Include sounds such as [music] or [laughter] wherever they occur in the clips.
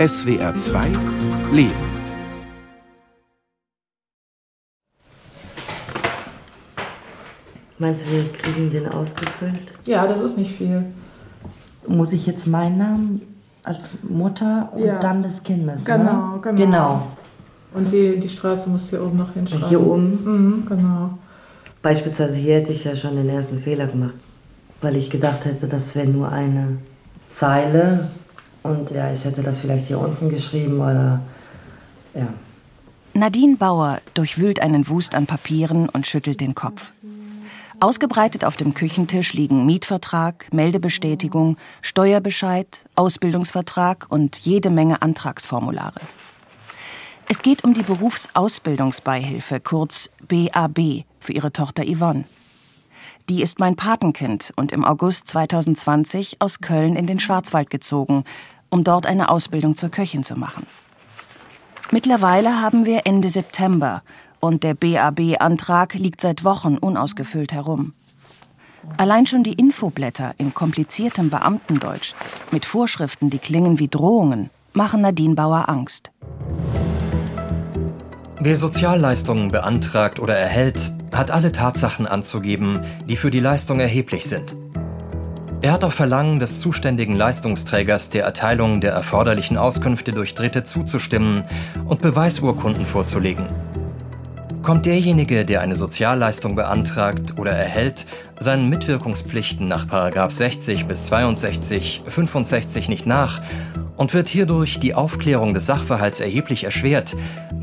SWR 2 Leben. Meinst du, wir kriegen den ausgefüllt? Ja, das ist nicht viel. Muss ich jetzt meinen Namen als Mutter und Ja. dann des Kindes? Genau, ne? genau. Genau. Und die, die Straße musst du hier oben noch hinschreiben. Hier oben? Mhm, genau. Beispielsweise hier hätte ich ja schon den ersten Fehler gemacht, weil ich gedacht hätte, das wäre nur eine Zeile und ja, ich hätte das vielleicht hier unten geschrieben oder ja. Nadine Bauer durchwühlt einen Wust an Papieren und schüttelt den Kopf. Ausgebreitet auf dem Küchentisch liegen Mietvertrag, Meldebestätigung, Steuerbescheid, Ausbildungsvertrag und jede Menge Antragsformulare. Es geht um die Berufsausbildungsbeihilfe, kurz BAB, für ihre Tochter Yvonne. Die ist mein Patenkind und im August 2020 aus Köln in den Schwarzwald gezogen, um dort eine Ausbildung zur Köchin zu machen. Mittlerweile haben wir Ende September und der BAB-Antrag liegt seit Wochen unausgefüllt herum. Allein schon die Infoblätter in kompliziertem Beamtendeutsch mit Vorschriften, die klingen wie Drohungen, machen Nadine Bauer Angst. Wer Sozialleistungen beantragt oder erhält, hat alle Tatsachen anzugeben, die für die Leistung erheblich sind. Er hat auf Verlangen des zuständigen Leistungsträgers der Erteilung der erforderlichen Auskünfte durch Dritte zuzustimmen und Beweisurkunden vorzulegen. Kommt derjenige, der eine Sozialleistung beantragt oder erhält, seinen Mitwirkungspflichten nach 60 bis 62, 65 nicht nach und wird hierdurch die Aufklärung des Sachverhalts erheblich erschwert,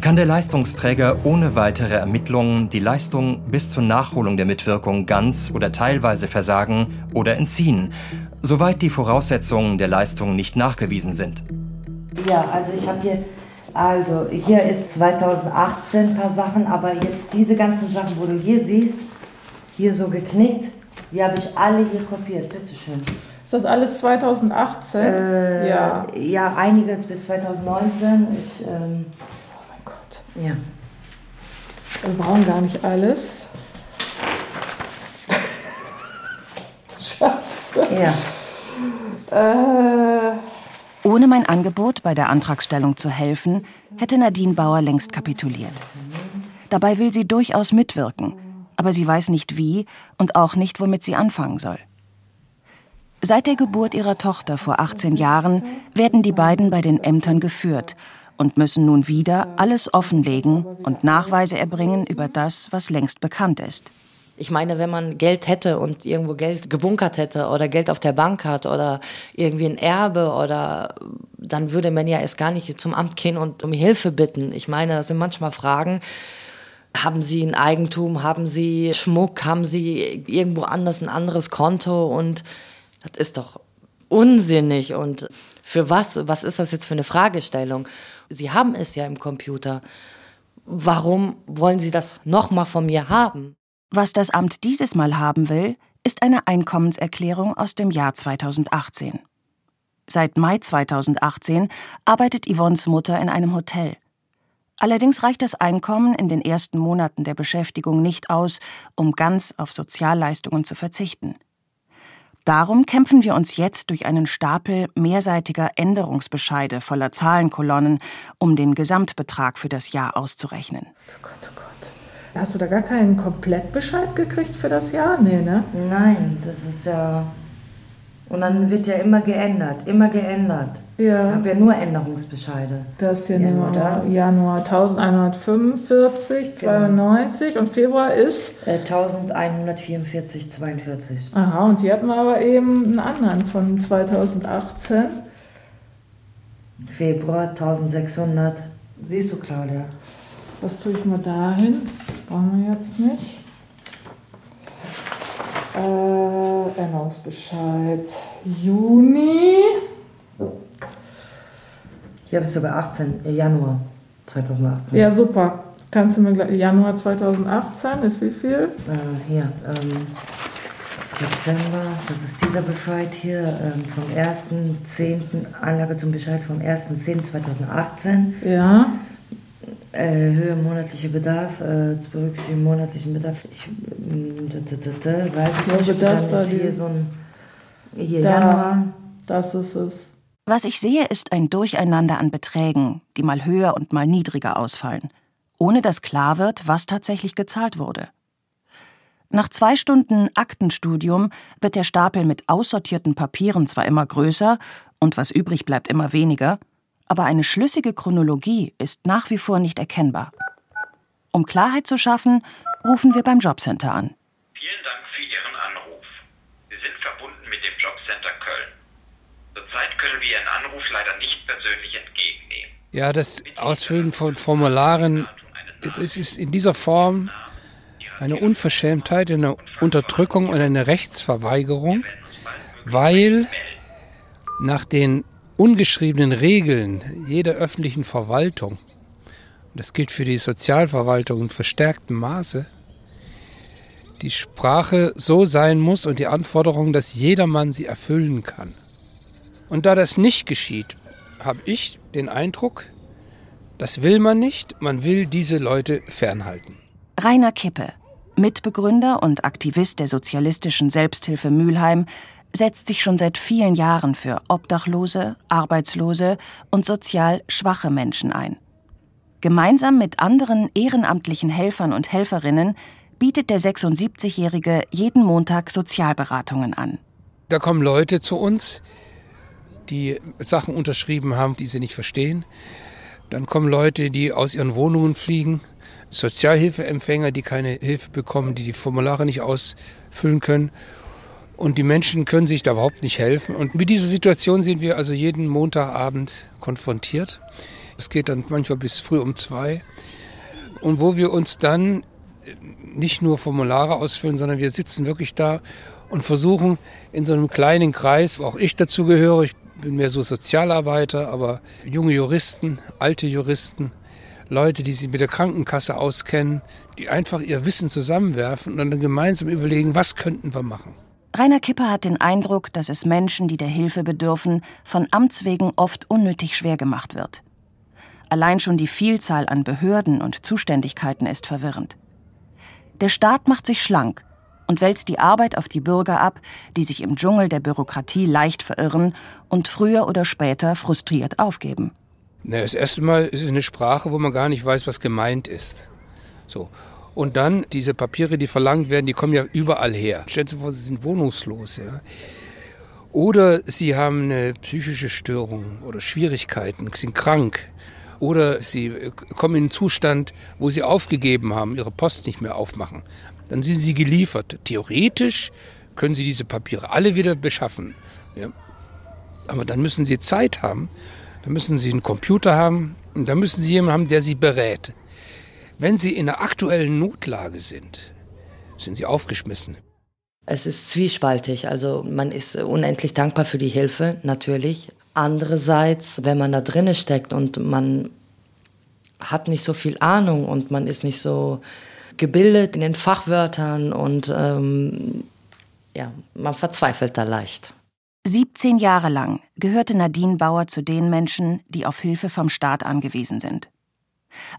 kann der Leistungsträger ohne weitere Ermittlungen die Leistung bis zur Nachholung der Mitwirkung ganz oder teilweise versagen oder entziehen, soweit die Voraussetzungen der Leistung nicht nachgewiesen sind. Ja, also ich habe hier, also hier ist 2018 ein paar Sachen, aber jetzt diese ganzen Sachen, wo du hier siehst, hier so geknickt, die habe ich alle hier kopiert. Bitteschön. Ist das alles 2018? Äh, ja. Ja, einiges bis 2019. Ich, ähm, Oh mein Gott. ja. Wir brauchen gar nicht alles. Scheiße. Ja. Äh, Ohne mein Angebot bei der Antragstellung zu helfen, hätte Nadine Bauer längst kapituliert. Dabei will sie durchaus mitwirken, aber sie weiß nicht wie und auch nicht, womit sie anfangen soll. Seit der Geburt ihrer Tochter vor 18 Jahren werden die beiden bei den Ämtern geführt und müssen nun wieder alles offenlegen und Nachweise erbringen über das, was längst bekannt ist. Ich meine, wenn man Geld hätte und irgendwo Geld gebunkert hätte oder Geld auf der Bank hat oder irgendwie ein Erbe oder dann würde man ja erst gar nicht zum Amt gehen und um Hilfe bitten. Ich meine, das sind manchmal Fragen. Haben Sie ein Eigentum? Haben Sie Schmuck? Haben Sie irgendwo anders ein anderes Konto? Und das ist doch unsinnig. Und für was? Was ist das jetzt für eine Fragestellung? Sie haben es ja im Computer. Warum wollen Sie das nochmal von mir haben? Was das Amt dieses Mal haben will, ist eine Einkommenserklärung aus dem Jahr 2018. Seit Mai 2018 arbeitet Yvonnes Mutter in einem Hotel. Allerdings reicht das Einkommen in den ersten Monaten der Beschäftigung nicht aus, um ganz auf Sozialleistungen zu verzichten. Darum kämpfen wir uns jetzt durch einen Stapel mehrseitiger Änderungsbescheide voller Zahlenkolonnen, um den Gesamtbetrag für das Jahr auszurechnen. oh Gott, oh Gott. Hast du da gar keinen Komplettbescheid gekriegt für das Jahr? Nee, ne? Nein, das ist ja. Und dann wird ja immer geändert, immer geändert. Ich Ja. habe ja nur Änderungsbescheide. Das hier Ja, Nummer nur das. Januar 1145, 92 und Februar ist. Äh, 1144, 42. Aha, und hier hatten wir aber eben einen anderen von 2018. Februar 1600. Siehst du, Claudia? Was tue ich mal dahin? Brauchen wir jetzt nicht. Äh, Änderungsbescheid. Juni. Hier habe ich sogar 18, äh, Januar 2018. Ja, super. Kannst du mir gleich. Januar 2018 ist wie viel? Äh, hier, ähm, Dezember, das ist dieser Bescheid hier ähm, vom 1.10., Anlage zum Bescheid vom 1.10.2018. Ja. Äh, Höhe monatlicher Bedarf, äh, zu berücksichtigen monatlichen Bedarf. Ich, da, weiß ich Ja, nicht. das war ist hier so ein, hier Da. Januar, Das ist es. Was ich sehe, ist ein Durcheinander an Beträgen, die mal höher und mal niedriger ausfallen, ohne dass klar wird, was tatsächlich gezahlt wurde. Nach zwei Stunden Aktenstudium wird der Stapel mit aussortierten Papieren zwar immer größer und was übrig bleibt immer weniger, aber eine schlüssige Chronologie ist nach wie vor nicht erkennbar. Um Klarheit zu schaffen, rufen wir beim Jobcenter an. Vielen Dank für Ihren Anruf. Sie sind verbunden mit dem Jobcenter Köln. Zurzeit können wir Ihren Anruf leider nicht persönlich entgegennehmen. Ja, das Ausfüllen von Formularen, das ist in dieser Form eine Unverschämtheit, eine Unterdrückung und eine Rechtsverweigerung, weil nach den ungeschriebenen Regeln jeder öffentlichen Verwaltung, und das gilt für die Sozialverwaltung in verstärktem Maße, die Sprache so sein muss und die Anforderung, dass jedermann sie erfüllen kann. Und da das nicht geschieht, habe ich den Eindruck, das will man nicht, man will diese Leute fernhalten. Rainer Kippe, Mitbegründer und Aktivist der sozialistischen Selbsthilfe Mülheim, setzt sich schon seit vielen Jahren für Obdachlose, Arbeitslose und sozial schwache Menschen ein. Gemeinsam mit anderen ehrenamtlichen Helfern und Helferinnen bietet der 76-Jährige jeden Montag Sozialberatungen an. Da kommen Leute zu uns, die Sachen unterschrieben haben, die sie nicht verstehen. Dann kommen Leute, die aus ihren Wohnungen fliegen, Sozialhilfeempfänger, die keine Hilfe bekommen, die die Formulare nicht ausfüllen können. Und die Menschen können sich da überhaupt nicht helfen. Und mit dieser Situation sind wir also jeden Montagabend konfrontiert. Es geht dann manchmal bis früh um zwei. Und wo wir uns dann nicht nur Formulare ausfüllen, sondern wir sitzen wirklich da und versuchen in so einem kleinen Kreis, wo auch ich dazu gehöre, ich bin mehr so Sozialarbeiter, aber junge Juristen, alte Juristen, Leute, die sich mit der Krankenkasse auskennen, die einfach ihr Wissen zusammenwerfen und dann gemeinsam überlegen, was könnten wir machen. Rainer Kipper hat den Eindruck, dass es Menschen, die der Hilfe bedürfen, von Amts wegen oft unnötig schwer gemacht wird. Allein schon die Vielzahl an Behörden und Zuständigkeiten ist verwirrend. Der Staat macht sich schlank und wälzt die Arbeit auf die Bürger ab, die sich im Dschungel der Bürokratie leicht verirren und früher oder später frustriert aufgeben. Na, das erste Mal ist es eine Sprache, wo man gar nicht weiß, was gemeint ist. So. Und dann diese Papiere, die verlangt werden, die kommen ja überall her. Stellen Sie vor, Sie sind wohnungslos. Ja. Oder Sie haben eine psychische Störung oder Schwierigkeiten, sind krank. Oder Sie kommen in einen Zustand, wo Sie aufgegeben haben, Ihre Post nicht mehr aufmachen. Dann sind Sie geliefert. Theoretisch können Sie diese Papiere alle wieder beschaffen. Ja. Aber dann müssen Sie Zeit haben da müssen Sie einen Computer haben und da müssen Sie jemanden haben, der Sie berät. Wenn Sie in einer aktuellen Notlage sind, sind Sie aufgeschmissen. Es ist zwiespaltig. Also man ist unendlich dankbar für die Hilfe, natürlich. Andererseits, wenn man da drinne steckt und man hat nicht so viel Ahnung und man ist nicht so gebildet in den Fachwörtern und ähm, ja, man verzweifelt da leicht. 17 Jahre lang gehörte Nadine Bauer zu den Menschen, die auf Hilfe vom Staat angewiesen sind.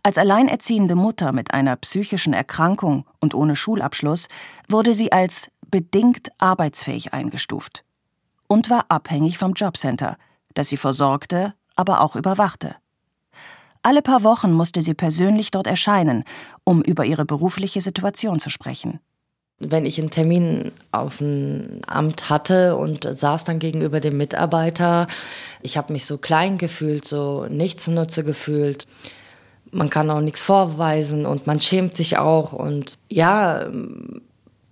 Als alleinerziehende Mutter mit einer psychischen Erkrankung und ohne Schulabschluss wurde sie als bedingt arbeitsfähig eingestuft und war abhängig vom Jobcenter, das sie versorgte, aber auch überwachte. Alle paar Wochen musste sie persönlich dort erscheinen, um über ihre berufliche Situation zu sprechen. Wenn ich einen Termin auf ein Amt hatte und saß dann gegenüber dem Mitarbeiter, ich habe mich so klein gefühlt, so nichtsnutze gefühlt. Man kann auch nichts vorweisen und man schämt sich auch und ja,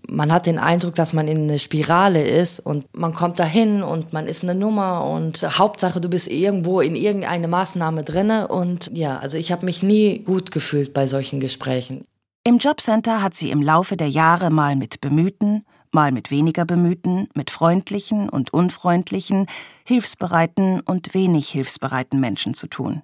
man hat den Eindruck, dass man in eine Spirale ist und man kommt dahin und man ist eine Nummer und Hauptsache du bist irgendwo in irgendeine Maßnahme drinne und ja, also ich habe mich nie gut gefühlt bei solchen Gesprächen. Im Jobcenter hat sie im Laufe der Jahre mal mit bemühten, mal mit weniger bemühten, mit freundlichen und unfreundlichen, hilfsbereiten und wenig hilfsbereiten Menschen zu tun.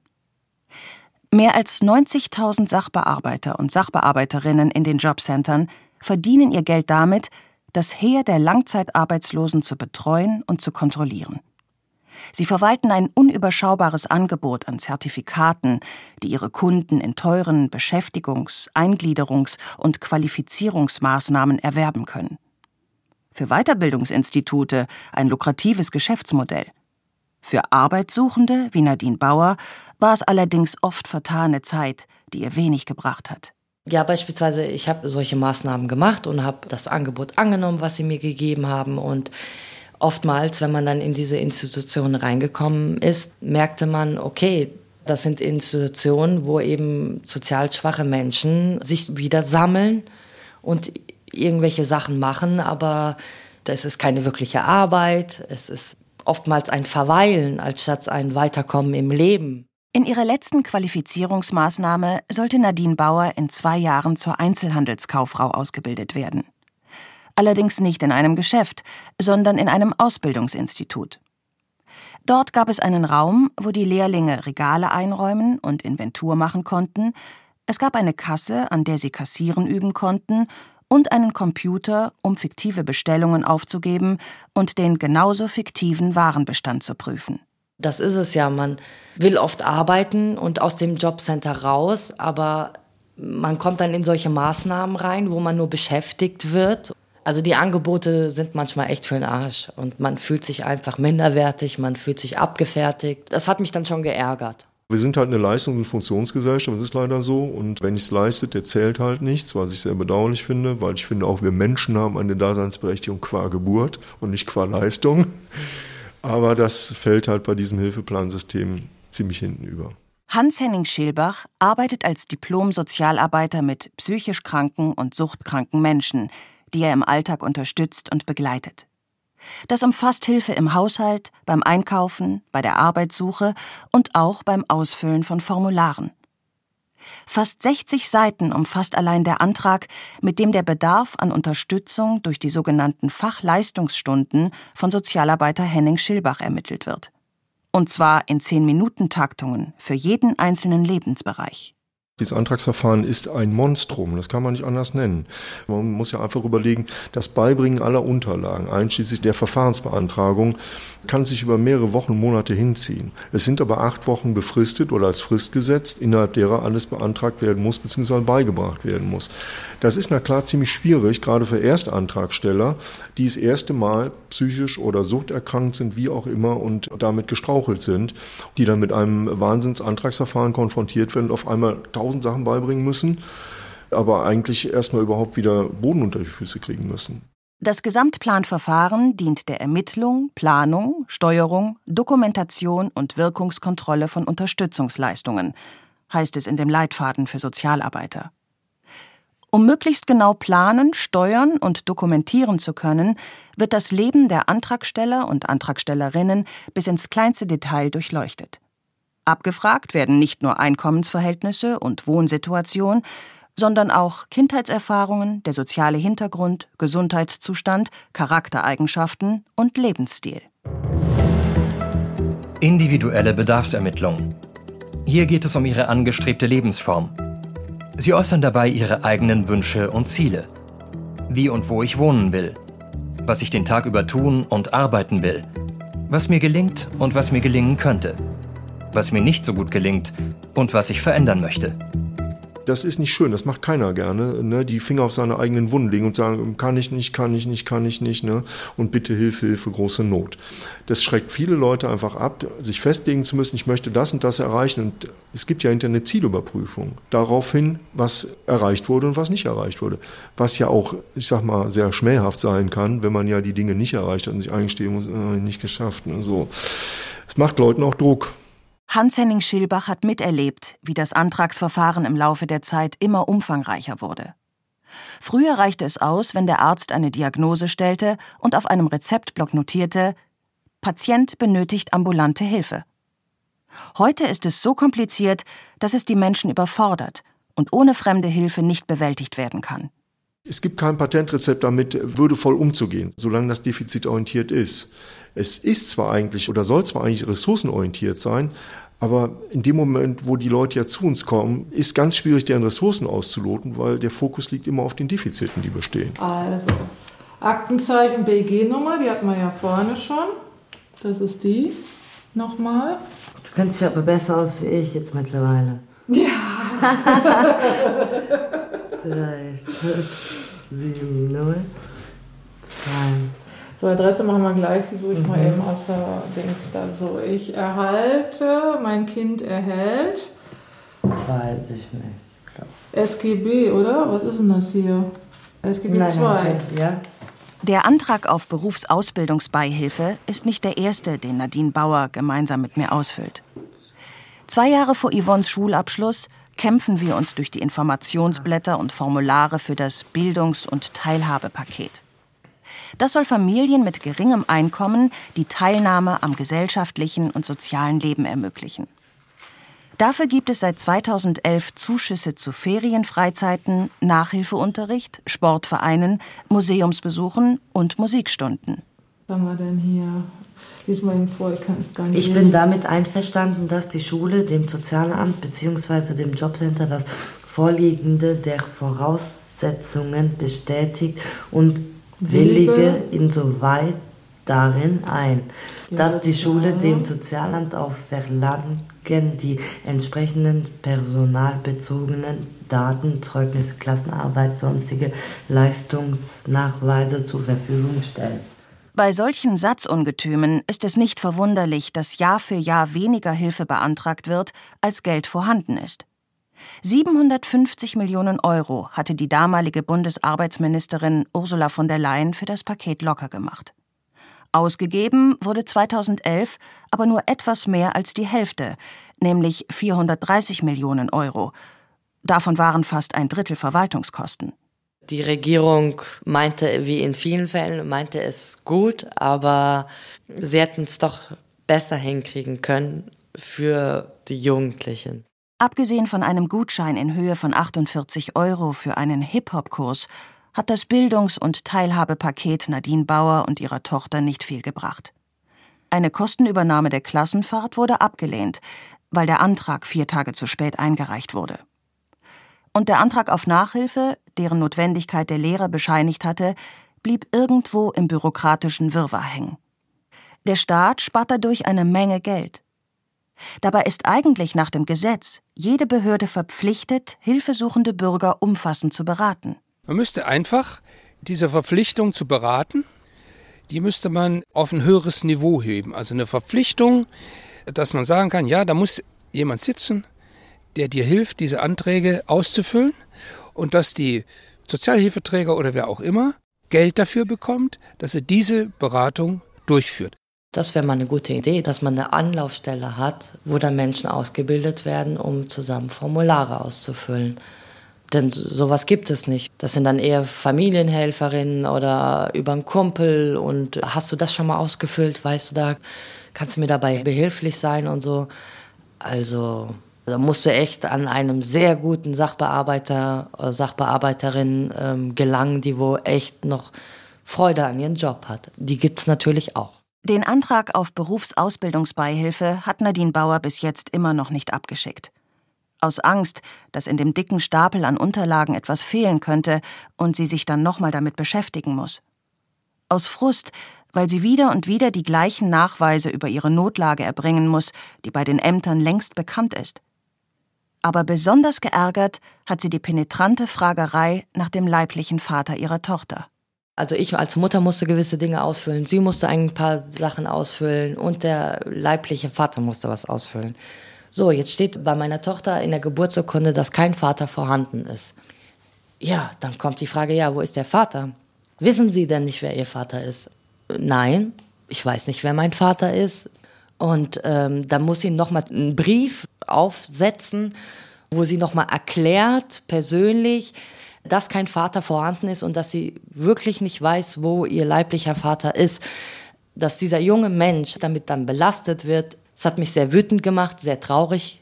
Mehr als 90.000 Sachbearbeiter und Sachbearbeiterinnen in den Jobcentern verdienen ihr Geld damit, das Heer der Langzeitarbeitslosen zu betreuen und zu kontrollieren. Sie verwalten ein unüberschaubares Angebot an Zertifikaten, die ihre Kunden in teuren Beschäftigungs-, Eingliederungs- und Qualifizierungsmaßnahmen erwerben können. Für Weiterbildungsinstitute ein lukratives Geschäftsmodell. Für Arbeitssuchende wie Nadine Bauer war es allerdings oft vertane Zeit, die ihr wenig gebracht hat. Ja, beispielsweise, ich habe solche Maßnahmen gemacht und habe das Angebot angenommen, was sie mir gegeben haben. Und oftmals, wenn man dann in diese Institutionen reingekommen ist, merkte man, okay, das sind Institutionen, wo eben sozial schwache Menschen sich wieder sammeln und irgendwelche Sachen machen, aber das ist keine wirkliche Arbeit. Es ist oftmals ein Verweilen als statt ein Weiterkommen im Leben. In ihrer letzten Qualifizierungsmaßnahme sollte Nadine Bauer in zwei Jahren zur Einzelhandelskauffrau ausgebildet werden. Allerdings nicht in einem Geschäft, sondern in einem Ausbildungsinstitut. Dort gab es einen Raum, wo die Lehrlinge Regale einräumen und Inventur machen konnten, es gab eine Kasse, an der sie kassieren üben konnten, und einen Computer, um fiktive Bestellungen aufzugeben und den genauso fiktiven Warenbestand zu prüfen. Das ist es ja. Man will oft arbeiten und aus dem Jobcenter raus, aber man kommt dann in solche Maßnahmen rein, wo man nur beschäftigt wird. Also die Angebote sind manchmal echt für den Arsch und man fühlt sich einfach minderwertig, man fühlt sich abgefertigt. Das hat mich dann schon geärgert. Wir sind halt eine Leistungs- und Funktionsgesellschaft, das ist leider so. Und wenn ich es leistet, der zählt halt nichts, was ich sehr bedauerlich finde, weil ich finde, auch wir Menschen haben eine Daseinsberechtigung qua Geburt und nicht qua Leistung. [laughs] Aber das fällt halt bei diesem Hilfeplansystem ziemlich hinten über. Hans-Henning Schilbach arbeitet als Diplom-Sozialarbeiter mit psychisch kranken und suchtkranken Menschen, die er im Alltag unterstützt und begleitet. Das umfasst Hilfe im Haushalt, beim Einkaufen, bei der Arbeitssuche und auch beim Ausfüllen von Formularen. Fast 60 Seiten umfasst allein der Antrag, mit dem der Bedarf an Unterstützung durch die sogenannten Fachleistungsstunden von Sozialarbeiter Henning Schilbach ermittelt wird. Und zwar in 10-Minuten-Taktungen für jeden einzelnen Lebensbereich. Dieses Antragsverfahren ist ein Monstrum, das kann man nicht anders nennen. Man muss ja einfach überlegen, das Beibringen aller Unterlagen, einschließlich der Verfahrensbeantragung, kann sich über mehrere Wochen, Monate hinziehen. Es sind aber acht Wochen befristet oder als Frist gesetzt, innerhalb derer alles beantragt werden muss bzw. beigebracht werden muss. Das ist na klar ziemlich schwierig, gerade für Erstantragsteller, die das erste Mal psychisch oder suchterkrankt sind, wie auch immer, und damit gestrauchelt sind, die dann mit einem Wahnsinnsantragsverfahren konfrontiert werden und auf einmal tausend Sachen beibringen müssen, aber eigentlich erstmal überhaupt wieder Boden unter die Füße kriegen müssen. Das Gesamtplanverfahren dient der Ermittlung, Planung, Steuerung, Dokumentation und Wirkungskontrolle von Unterstützungsleistungen, heißt es in dem Leitfaden für Sozialarbeiter. Um möglichst genau planen, steuern und dokumentieren zu können, wird das Leben der Antragsteller und Antragstellerinnen bis ins kleinste Detail durchleuchtet. Abgefragt werden nicht nur Einkommensverhältnisse und Wohnsituation, sondern auch Kindheitserfahrungen, der soziale Hintergrund, Gesundheitszustand, Charaktereigenschaften und Lebensstil. Individuelle Bedarfsermittlung. Hier geht es um ihre angestrebte Lebensform. Sie äußern dabei ihre eigenen Wünsche und Ziele. Wie und wo ich wohnen will. Was ich den Tag über tun und arbeiten will. Was mir gelingt und was mir gelingen könnte was mir nicht so gut gelingt und was ich verändern möchte. Das ist nicht schön, das macht keiner gerne, ne? die Finger auf seine eigenen Wunden legen und sagen, kann ich nicht, kann ich nicht, kann ich nicht, ne? und bitte Hilfe, Hilfe, große Not. Das schreckt viele Leute einfach ab, sich festlegen zu müssen, ich möchte das und das erreichen. Und es gibt ja hinterher eine Zielüberprüfung daraufhin, was erreicht wurde und was nicht erreicht wurde. Was ja auch, ich sag mal, sehr schmähhaft sein kann, wenn man ja die Dinge nicht erreicht hat und sich eingestehen muss, äh, nicht geschafft. Ne? So. Es macht Leuten auch Druck. Hans-Henning Schilbach hat miterlebt, wie das Antragsverfahren im Laufe der Zeit immer umfangreicher wurde. Früher reichte es aus, wenn der Arzt eine Diagnose stellte und auf einem Rezeptblock notierte, Patient benötigt ambulante Hilfe. Heute ist es so kompliziert, dass es die Menschen überfordert und ohne fremde Hilfe nicht bewältigt werden kann. Es gibt kein Patentrezept damit, würdevoll umzugehen, solange das defizitorientiert ist. Es ist zwar eigentlich oder soll zwar eigentlich ressourcenorientiert sein, aber in dem Moment, wo die Leute ja zu uns kommen, ist ganz schwierig, deren Ressourcen auszuloten, weil der Fokus liegt immer auf den Defiziten, die bestehen. Also, Aktenzeichen BG-Nummer, die hatten wir ja vorne schon. Das ist die. Nochmal. Du kennst dich aber besser aus wie ich jetzt mittlerweile. Ja. [laughs] Drei, fünf, sieben, null, zwei. So, Adresse machen wir gleich, die suche ich mhm. mal eben aus der Dings da. So, ich erhalte, mein Kind erhält. Weiß ich nicht. SGB, oder? Was ist denn das hier? SGB 2. Ja. Der Antrag auf Berufsausbildungsbeihilfe ist nicht der erste, den Nadine Bauer gemeinsam mit mir ausfüllt. Zwei Jahre vor Yvonnes Schulabschluss kämpfen wir uns durch die Informationsblätter und Formulare für das Bildungs- und Teilhabepaket. Das soll Familien mit geringem Einkommen die Teilnahme am gesellschaftlichen und sozialen Leben ermöglichen. Dafür gibt es seit 2011 Zuschüsse zu Ferienfreizeiten, Nachhilfeunterricht, Sportvereinen, Museumsbesuchen und Musikstunden. Was haben wir denn hier? Lies mal vor, ich kann es gar nicht. Ich bin damit einverstanden, dass die Schule dem Sozialamt bzw. dem Jobcenter das Vorliegende der Voraussetzungen bestätigt und willige insoweit darin ein, dass die Schule dem Sozialamt auf Verlangen die entsprechenden personalbezogenen Daten, Zeugnisse, Klassenarbeit, sonstige Leistungsnachweise zur Verfügung stellt. Bei solchen Satzungetümen ist es nicht verwunderlich, dass Jahr für Jahr weniger Hilfe beantragt wird, als Geld vorhanden ist. 750 Millionen Euro hatte die damalige Bundesarbeitsministerin Ursula von der Leyen für das Paket locker gemacht. Ausgegeben wurde 2011 aber nur etwas mehr als die Hälfte, nämlich 430 Millionen Euro. Davon waren fast ein Drittel Verwaltungskosten. Die Regierung meinte, wie in vielen Fällen, meinte es gut, aber sie hätten es doch besser hinkriegen können für die Jugendlichen. Abgesehen von einem Gutschein in Höhe von 48 Euro für einen Hip-Hop-Kurs hat das Bildungs- und Teilhabepaket Nadine Bauer und ihrer Tochter nicht viel gebracht. Eine Kostenübernahme der Klassenfahrt wurde abgelehnt, weil der Antrag vier Tage zu spät eingereicht wurde. Und der Antrag auf Nachhilfe, deren Notwendigkeit der Lehrer bescheinigt hatte, blieb irgendwo im bürokratischen Wirrwarr hängen. Der Staat spart dadurch eine Menge Geld. Dabei ist eigentlich nach dem Gesetz jede Behörde verpflichtet, hilfesuchende Bürger umfassend zu beraten. Man müsste einfach diese Verpflichtung zu beraten, die müsste man auf ein höheres Niveau heben. Also eine Verpflichtung, dass man sagen kann, ja, da muss jemand sitzen, der dir hilft, diese Anträge auszufüllen und dass die Sozialhilfeträger oder wer auch immer Geld dafür bekommt, dass er diese Beratung durchführt. Das wäre mal eine gute Idee, dass man eine Anlaufstelle hat, wo dann Menschen ausgebildet werden, um zusammen Formulare auszufüllen. Denn sowas gibt es nicht. Das sind dann eher Familienhelferinnen oder über einen Kumpel und hast du das schon mal ausgefüllt, weißt du, da kannst du mir dabei behilflich sein und so. Also da musst du echt an einem sehr guten Sachbearbeiter oder Sachbearbeiterin ähm, gelangen, die wo echt noch Freude an ihrem Job hat. Die gibt es natürlich auch. Den Antrag auf Berufsausbildungsbeihilfe hat Nadine Bauer bis jetzt immer noch nicht abgeschickt aus Angst, dass in dem dicken Stapel an Unterlagen etwas fehlen könnte und sie sich dann nochmal damit beschäftigen muss. Aus Frust, weil sie wieder und wieder die gleichen Nachweise über ihre Notlage erbringen muss, die bei den Ämtern längst bekannt ist. Aber besonders geärgert hat sie die penetrante Fragerei nach dem leiblichen Vater ihrer Tochter. Also ich als Mutter musste gewisse Dinge ausfüllen, sie musste ein paar Sachen ausfüllen und der leibliche Vater musste was ausfüllen. So, jetzt steht bei meiner Tochter in der Geburtsurkunde, dass kein Vater vorhanden ist. Ja, dann kommt die Frage, ja, wo ist der Vater? Wissen Sie denn nicht, wer Ihr Vater ist? Nein, ich weiß nicht, wer mein Vater ist. Und ähm, dann muss sie nochmal einen Brief aufsetzen, wo sie nochmal erklärt, persönlich, dass kein Vater vorhanden ist und dass sie wirklich nicht weiß, wo ihr leiblicher Vater ist. Dass dieser junge Mensch damit dann belastet wird, es hat mich sehr wütend gemacht, sehr traurig.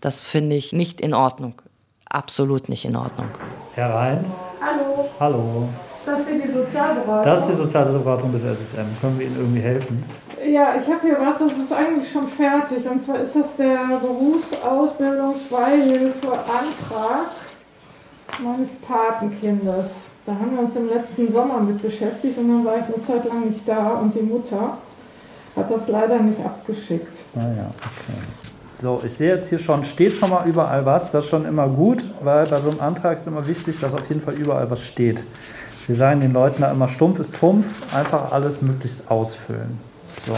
Das finde ich nicht in Ordnung. Absolut nicht in Ordnung. Herr Rhein. Hallo. Hallo. Ist das hier die Sozialberatung? Das ist die Sozialberatung des SSM. Können wir Ihnen irgendwie helfen? Ja, ich habe hier was, das ist eigentlich schon fertig. Und zwar ist das der Berufsausbildungsbeihilfeantrag meines Patenkindes. Da haben wir uns im letzten Sommer mit beschäftigt und dann war ich eine Zeit lang nicht da und die Mutter hat das leider nicht abgeschickt. Ah ja, okay. So, ich sehe jetzt hier schon, steht schon mal überall was. Das ist schon immer gut, weil bei so einem Antrag ist immer wichtig, dass auf jeden Fall überall was steht. Wir sagen den Leuten da immer, stumpf ist Trumpf, einfach alles möglichst ausfüllen. So,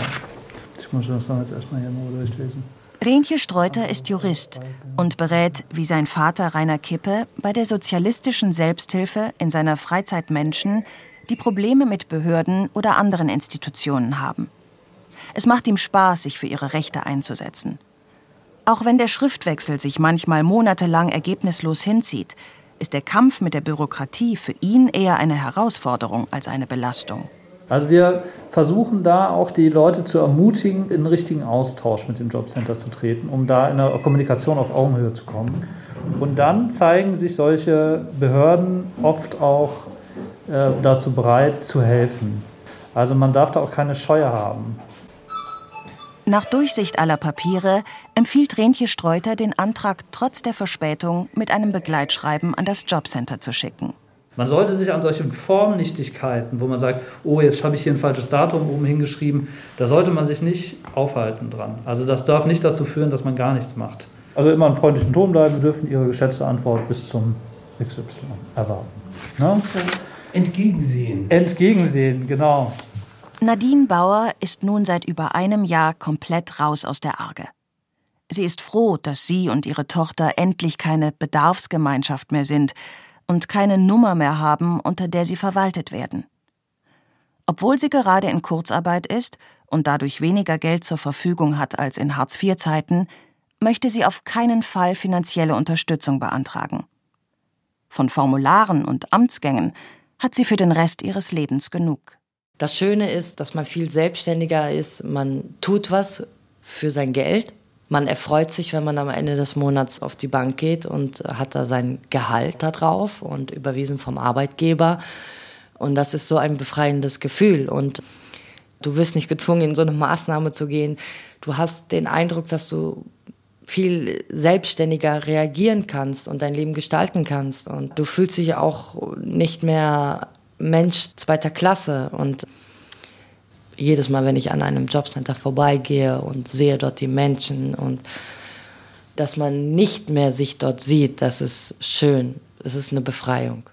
ich muss das jetzt erstmal hier mal durchlesen. Renke Streuter ist Jurist und berät, wie sein Vater Rainer Kippe, bei der sozialistischen Selbsthilfe in seiner Freizeit Menschen, die Probleme mit Behörden oder anderen Institutionen haben. Es macht ihm Spaß, sich für ihre Rechte einzusetzen. Auch wenn der Schriftwechsel sich manchmal monatelang ergebnislos hinzieht, ist der Kampf mit der Bürokratie für ihn eher eine Herausforderung als eine Belastung. Also wir versuchen da auch die Leute zu ermutigen, in den richtigen Austausch mit dem Jobcenter zu treten, um da in der Kommunikation auf Augenhöhe zu kommen. Und dann zeigen sich solche Behörden oft auch äh, dazu bereit zu helfen. Also man darf da auch keine Scheu haben. Nach Durchsicht aller Papiere empfiehlt Renche Streuter, den Antrag trotz der Verspätung mit einem Begleitschreiben an das Jobcenter zu schicken. Man sollte sich an solchen Formnichtigkeiten, wo man sagt, oh, jetzt habe ich hier ein falsches Datum oben hingeschrieben, da sollte man sich nicht aufhalten dran. Also das darf nicht dazu führen, dass man gar nichts macht. Also immer einen freundlichen Ton bleiben, dürfen Ihre geschätzte Antwort bis zum XY erwarten. Ne? Entgegensehen. Entgegensehen, genau. Nadine Bauer ist nun seit über einem Jahr komplett raus aus der Arge. Sie ist froh, dass sie und ihre Tochter endlich keine Bedarfsgemeinschaft mehr sind, und keine Nummer mehr haben, unter der sie verwaltet werden. Obwohl sie gerade in Kurzarbeit ist und dadurch weniger Geld zur Verfügung hat als in Hartz-IV-Zeiten, möchte sie auf keinen Fall finanzielle Unterstützung beantragen. Von Formularen und Amtsgängen hat sie für den Rest ihres Lebens genug. Das Schöne ist, dass man viel selbstständiger ist. Man tut was für sein Geld man erfreut sich, wenn man am Ende des Monats auf die Bank geht und hat da sein Gehalt da drauf und überwiesen vom Arbeitgeber. Und das ist so ein befreiendes Gefühl. Und du wirst nicht gezwungen, in so eine Maßnahme zu gehen. Du hast den Eindruck, dass du viel selbstständiger reagieren kannst und dein Leben gestalten kannst. Und du fühlst dich auch nicht mehr Mensch zweiter Klasse. Und jedes Mal, wenn ich an einem Jobcenter vorbeigehe und sehe dort die Menschen und dass man nicht mehr sich dort sieht, das ist schön. Es ist eine Befreiung.